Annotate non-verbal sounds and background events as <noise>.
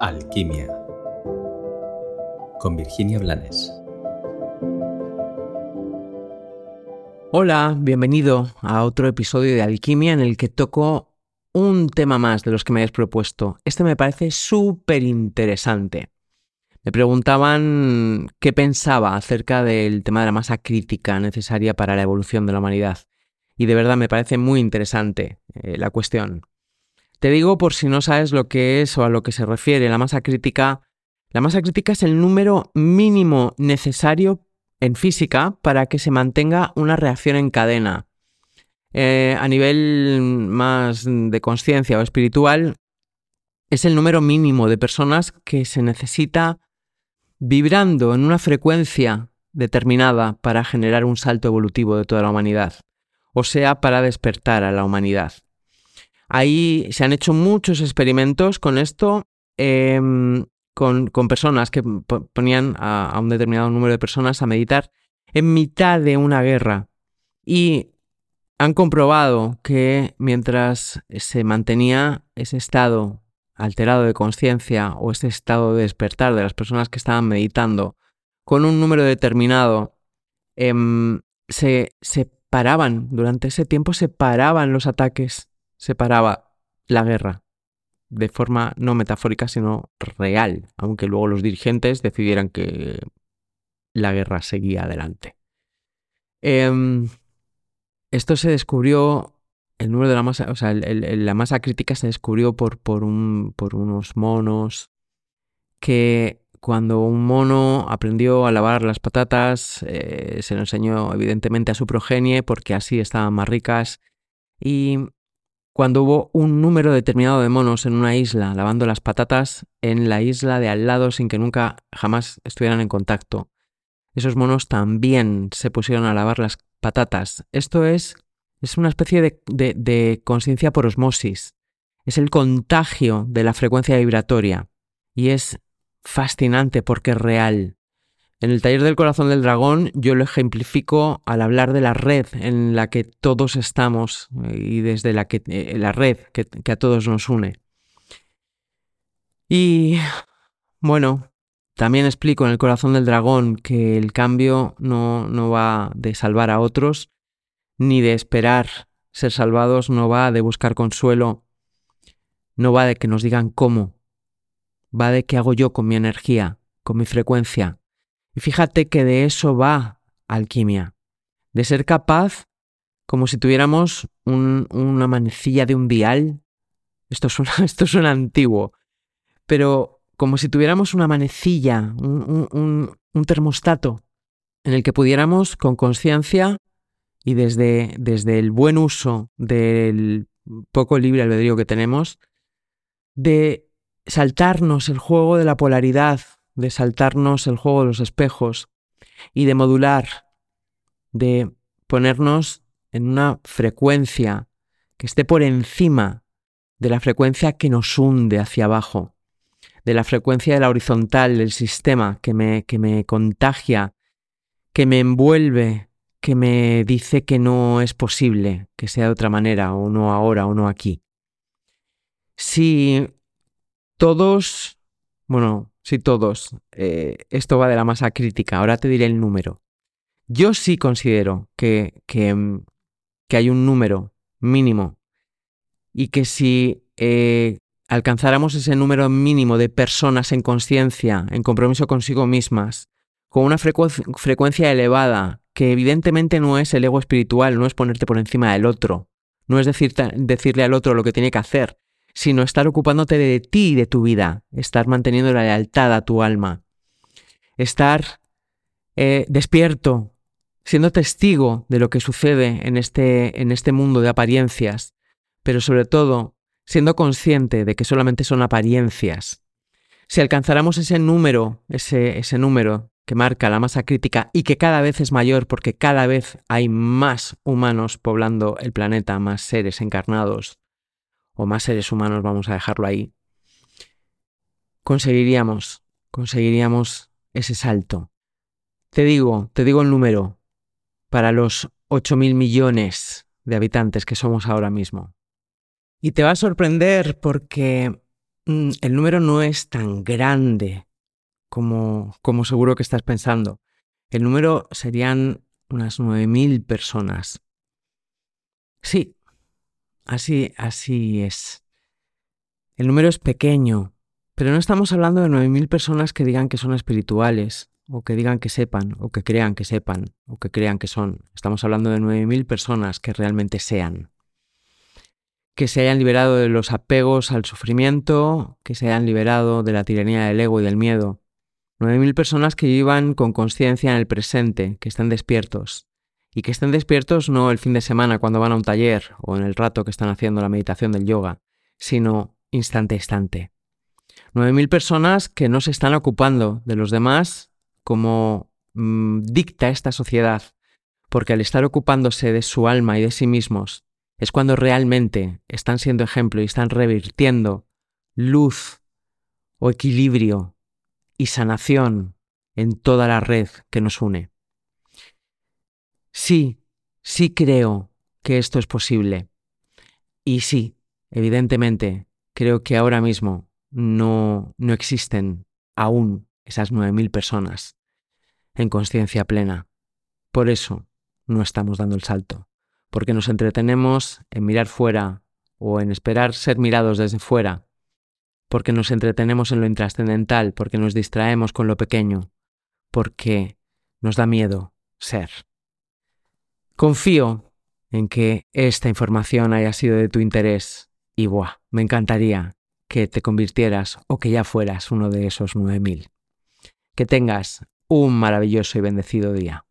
Alquimia con Virginia Blanes. Hola, bienvenido a otro episodio de Alquimia en el que toco un tema más de los que me habéis propuesto. Este me parece súper interesante. Me preguntaban qué pensaba acerca del tema de la masa crítica necesaria para la evolución de la humanidad. Y de verdad me parece muy interesante eh, la cuestión. Te digo por si no sabes lo que es o a lo que se refiere la masa crítica. La masa crítica es el número mínimo necesario en física para que se mantenga una reacción en cadena. Eh, a nivel más de conciencia o espiritual, es el número mínimo de personas que se necesita vibrando en una frecuencia determinada para generar un salto evolutivo de toda la humanidad, o sea, para despertar a la humanidad. Ahí se han hecho muchos experimentos con esto, em, con, personas que ponían a, un determinado número de personas a meditar en mitad de una guerra. Y han comprobado que mientras se mantenía ese estado alterado de conciencia o ese estado de despertar de las personas que estaban meditando con un número determinado, em, se, se paraban, durante ese tiempo se paraban los ataques, se paraba la guerra, de forma no metafórica, sino real, aunque luego los dirigentes decidieran que la guerra seguía adelante. Em, esto se descubrió el número de la masa, o sea, la masa crítica se descubrió por, por, un, por unos monos que cuando un mono aprendió a lavar las patatas, eh, se lo enseñó evidentemente a su progenie porque así estaban más ricas. Y cuando hubo un número determinado de monos en una isla lavando las patatas, en la isla de al lado sin que nunca jamás estuvieran en contacto, esos monos también se pusieron a lavar las patatas. Esto es es una especie de, conciencia por osmosis. Es el contagio de la frecuencia vibratoria. Y es fascinante porque es real. En el taller del corazón del dragón yo lo ejemplifico al hablar de la red en la que todos estamos eh, y desde la, que, eh, la red que, a todos nos une. Y bueno, también explico en el corazón del dragón que el cambio no, no va de salvar a otros, ni de esperar ser salvados, no va de buscar consuelo, no va de que nos digan cómo, va de qué hago yo con mi energía, con mi frecuencia. Y fíjate que de eso va alquimia, de ser capaz, como si tuviéramos una manecilla de un dial, esto suena, <laughs> esto suena antiguo, pero como si tuviéramos una manecilla, un termostato, en el que pudiéramos con conciencia y desde, desde el buen uso del poco libre albedrío que tenemos, de saltarnos el juego de la polaridad, de saltarnos el juego de los espejos y de modular, de ponernos en una frecuencia que esté por encima de la frecuencia que nos hunde hacia abajo, de la frecuencia de la horizontal del sistema que me, que me contagia, que me envuelve que me dice que no es posible que sea de otra manera, o no ahora, o no aquí. Si todos, bueno, si todos, eh, esto va de la masa crítica, ahora te diré el número. Yo sí considero que, que, mm, que hay un número mínimo y que si eh, alcanzáramos ese número mínimo de personas en conciencia, en compromiso consigo mismas, con una frecuencia elevada, que evidentemente no es el ego espiritual, no es ponerte por encima del otro, no es decirle al otro lo que tiene que hacer, sino estar ocupándote de ti y de tu vida, estar manteniendo la lealtad a tu alma, estar eh, despierto, siendo testigo de lo que sucede en este, en este mundo de apariencias, pero sobre todo siendo consciente de que solamente son apariencias. Si alcanzáramos ese número, ese, ese número que marca la masa crítica y que cada vez es mayor porque cada vez hay más humanos poblando el planeta, más seres encarnados o más seres humanos, vamos a dejarlo ahí, conseguiríamos, conseguiríamos ese salto. Te digo, te digo el número, para los 8.000 millones de habitantes que somos ahora mismo. Y te va a sorprender porque mm, el número no es tan grande como, como seguro que estás pensando. El número serían unas 9.000 personas. Sí, así, así es. El número es pequeño, pero no estamos hablando de 9.000 personas que digan que son espirituales, o que digan que sepan, o que crean que sepan, o que crean que son. Estamos hablando de 9.000 personas que realmente sean. Que se hayan liberado de los apegos al sufrimiento, que se hayan liberado de la tiranía del ego y del miedo. 9.000 personas que vivan con conciencia en el presente, que estén despiertos. Y que estén despiertos no el fin de semana cuando van a un taller o en el rato que están haciendo la meditación del yoga, sino instante a instante. 9.000 personas que no se están ocupando de los demás como mm, dicta esta sociedad, porque al estar ocupándose de su alma y de sí mismos, es cuando realmente están siendo ejemplo y están revirtiendo luz o equilibrio y sanación en toda la red que nos une. Sí, sí creo que esto es posible. Y sí, evidentemente, creo que ahora mismo no, no existen aún esas 9.000 personas en conciencia plena. Por eso no estamos dando el salto, porque nos entretenemos en mirar fuera o en esperar ser mirados desde fuera, porque nos entretenemos en lo intrascendental, porque nos distraemos con lo pequeño, porque nos da miedo ser. Confío en que esta información haya sido de tu interés y buah, me encantaría que te convirtieras o que ya fueras uno de esos 9000. Que tengas un maravilloso y bendecido día.